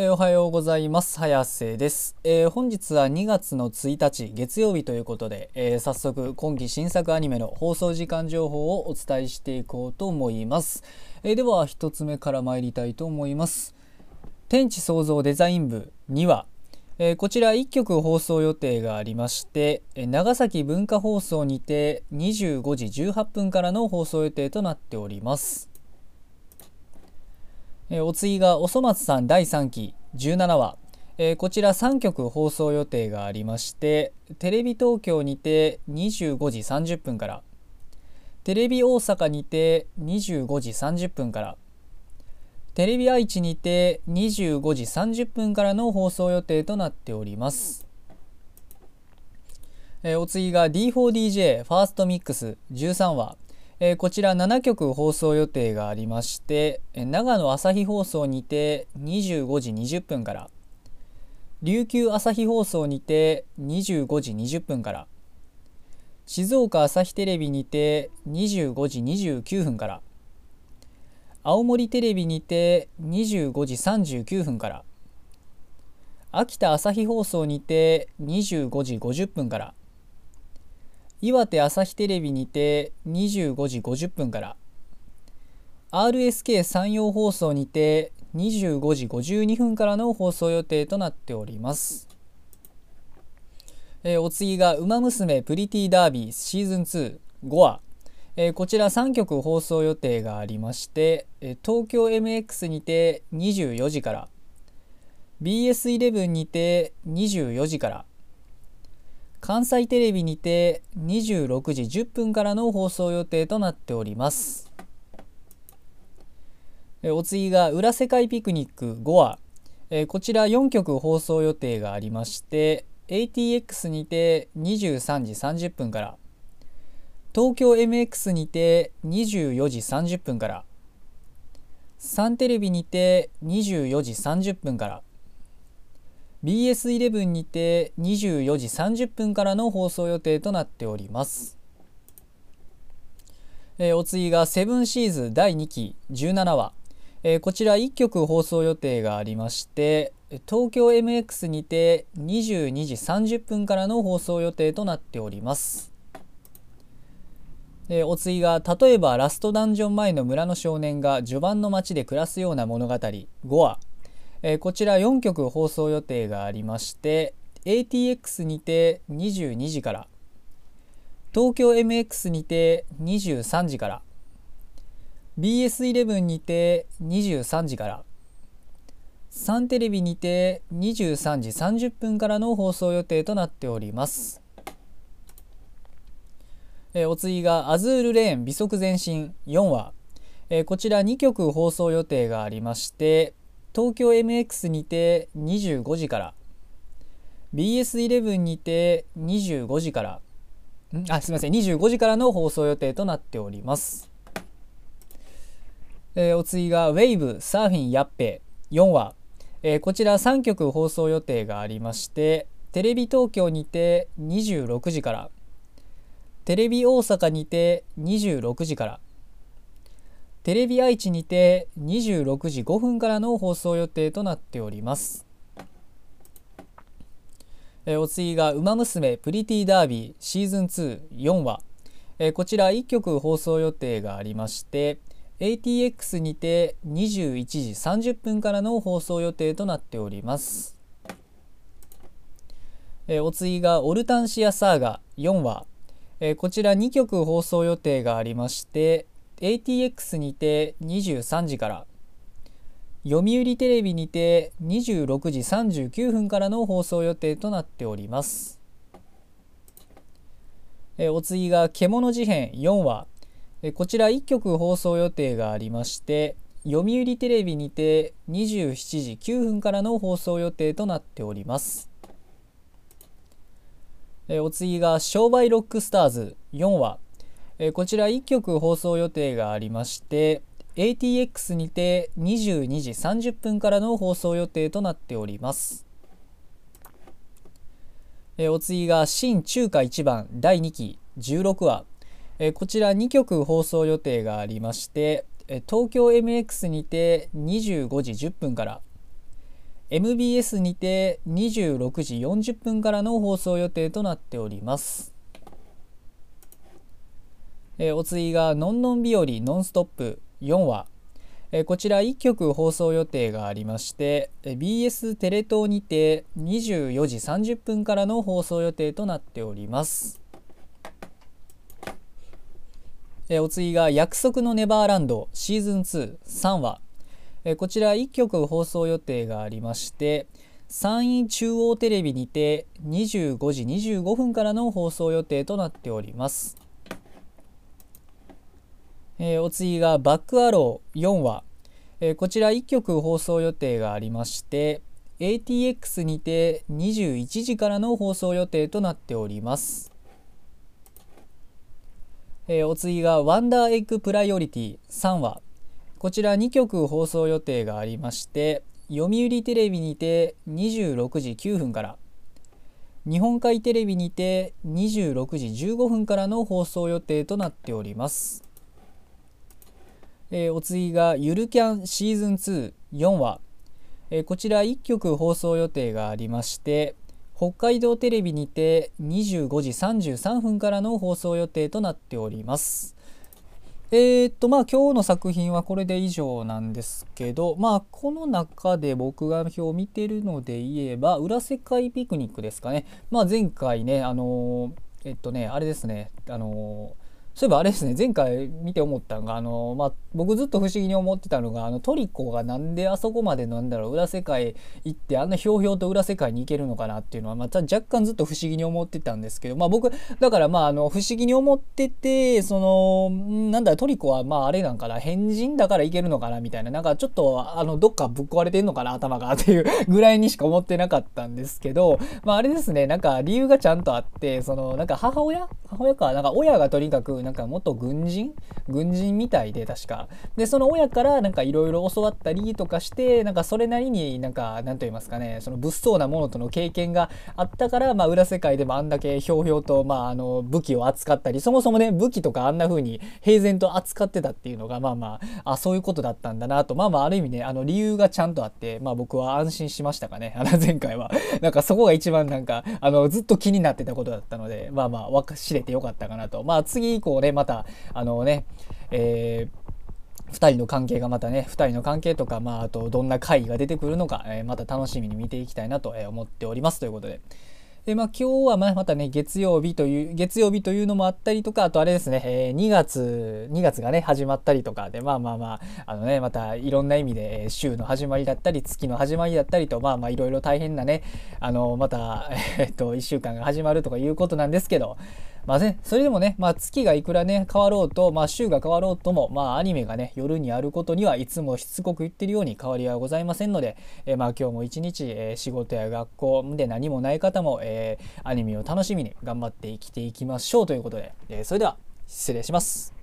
えー、おはようございます。早瀬です、えー、本日は2月の1日月曜日ということで、えー、早速今期新作アニメの放送時間情報をお伝えしていこうと思います。えでは1つ目から参りたいと思います。天地創造デザイン部2話、えこちら1曲放送予定がありまして、え長崎文化放送にて25時18分からの放送予定となっております。えお次がおそ松さん第3期17話、えー、こちら3曲放送予定がありましてテレビ東京にて25時30分からテレビ大阪にて25時30分からテレビ愛知にて25時30分からの放送予定となっております。えー、お次が D4DJ ファーストミックス13話えー、こちら7曲放送予定がありまして、長野朝日放送にて25時20分から琉球朝日放送にて25時20分から静岡朝日テレビにて25時29分から青森テレビにて25時39分から秋田朝日放送にて25時50分から岩手朝日テレビにて25時50分から。RSK 山陽放送にて25時52分からの放送予定となっております。えー、お次が「ウマ娘プリティダービーシーズン25話」えー、こちら3曲放送予定がありまして、えー、東京 MX にて24時から。BS11 にて24時から。関西テレビにて26時10分からの放送予定となっております。お次が裏世界ピクニック5話。こちら4曲放送予定がありまして ATX にて23時30分から東京 MX にて24時30分からサンテレビにて24時30分から BS11 にて24時30分からの放送予定となっております。えー、お次がセブンシーズ第2期17話、えー、こちら1曲放送予定がありまして東京 MX にて22時30分からの放送予定となっております。お次が例えばラストダンジョン前の村の少年が序盤の街で暮らすような物語5話えー、こちら4曲放送予定がありまして ATX にて22時から東京 MX にて23時から BS11 にて23時からサンテレビにて23時30分からの放送予定となっております。えー、お次がアズールレーン美足前進4話、えー、こちら2曲放送予定がありまして東京 MX にて25時から。BS11 にて25時から。あすみません。25時からの放送予定となっております、えー、お次がウェイブサーフィンやっぺ。4話、えー、こちら3曲放送予定がありましてテレビ東京にて26時から。テレビ大阪にて26時から。テレビ愛知にて26時5分からの放送予定となっております。えお次が「ウマ娘プリティダービーシーズン24話」えこちら1曲放送予定がありまして ATX にて21時30分からの放送予定となっております。えお次が「オルタンシアサーガ4話」えこちら2曲放送予定がありまして ATX にて23時から読売テレビにて26時39分からの放送予定となっております。えお次が「獣事変4話。え」こちら1曲放送予定がありまして読売テレビにて27時9分からの放送予定となっております。えお次が「商売ロックスターズ4話」えこちら1曲放送予定がありまして ATX にて22時30分からの放送予定となっております。えお次が新中華一番第2期16話えこちら2曲放送予定がありまして東京 MX にて25時10分から MBS にて26時40分からの放送予定となっております。えー、お次が「のんのん日和ノンストップ」4話、えー、こちら1曲放送予定がありまして、BS テレ東にて24時30分からの放送予定となっております。えー、お次が「約束のネバーランド」シーズン23話、えー、こちら1曲放送予定がありまして山陰中央テレビにて25時25分からの放送予定となっております。えー、お次がバックアロー4話、えー、こちら1曲放送予定がありまして ATX にて21時からの放送予定となっております、えー、お次がワンダーエッグプライオリティ3話。こちら2局放送予定がありまして読売テレビにて26時9分から。日本海テレビにて26時15分からの放送予定となっております。えー、お次がゆるキャンシーズン2 4話、えー、こちら1局放送予定がありまして北海道テレビにて25時33分からの放送予定となっております。えー、っとまあ今日の作品はこれで以上なんですけどまあこの中で僕が表を見てるので言えば裏世界ピクニックですかね。まあ前回ねあのえっとねあれですねあのそういえばあれですね前回見て思ったのがあの、まあ、僕ずっと不思議に思ってたのがあのトリコがなんであそこまでなんだろう裏世界行ってあんなひょうひょうと裏世界に行けるのかなっていうのはまた若干ずっと不思議に思ってたんですけど、まあ、僕だからまああの不思議に思っててそのなんだトリコはまああれなんかな変人だから行けるのかなみたいななんかちょっとあのどっかぶっ壊れてんのかな頭がっていうぐらいにしか思ってなかったんですけど、まあ、あれですねなんか理由がちゃんとあってそのなんか母親？母親か？なんか親がとにかくなんか元軍人？軍人みたいで確か。でその親からなんかいろいろ教わったりとかしてなんかそれなりになんか何と言いますかねその物騒なものとの経験があったから、まあ、裏世界でもあんだけひょうひょうと、まあ、あの武器を扱ったりそもそもね武器とかあんな風に平然と扱ってたっていうのがまあまああそういうことだったんだなと。まあまあある意味ねあの理由がちゃんとあって、まあ、僕は安心しましたかねあの前回は。なんかそこが一番なんかあのずっと気になってたことだったのでまあまあ知れてよかったかなと。まあ次以降ねまたあのねえー、2人の関係がまたね2人の関係とか、まあ、あとどんな会議が出てくるのか、えー、また楽しみに見ていきたいなと思っておりますということで。でまあ、今日はまたね月曜日という月曜日というのもあったりとかあとあれですね、えー、2月2月がね始まったりとかでまあまあまああのねまたいろんな意味で週の始まりだったり月の始まりだったりとまあまあいろいろ大変なねあのまた、えっと1週間が始まるとかいうことなんですけどまあね、それでもね、まあ、月がいくらね、変わろうと、まあ、週が変わろうとも、まあ、アニメがね、夜にあることにはいつもしつこく言ってるように変わりはございませんので、えー、まあ、今日も一日、えー、仕事や学校で何もない方も、えー、アニメを楽しみに頑張って生きていきましょうということで、えそれでは、失礼します。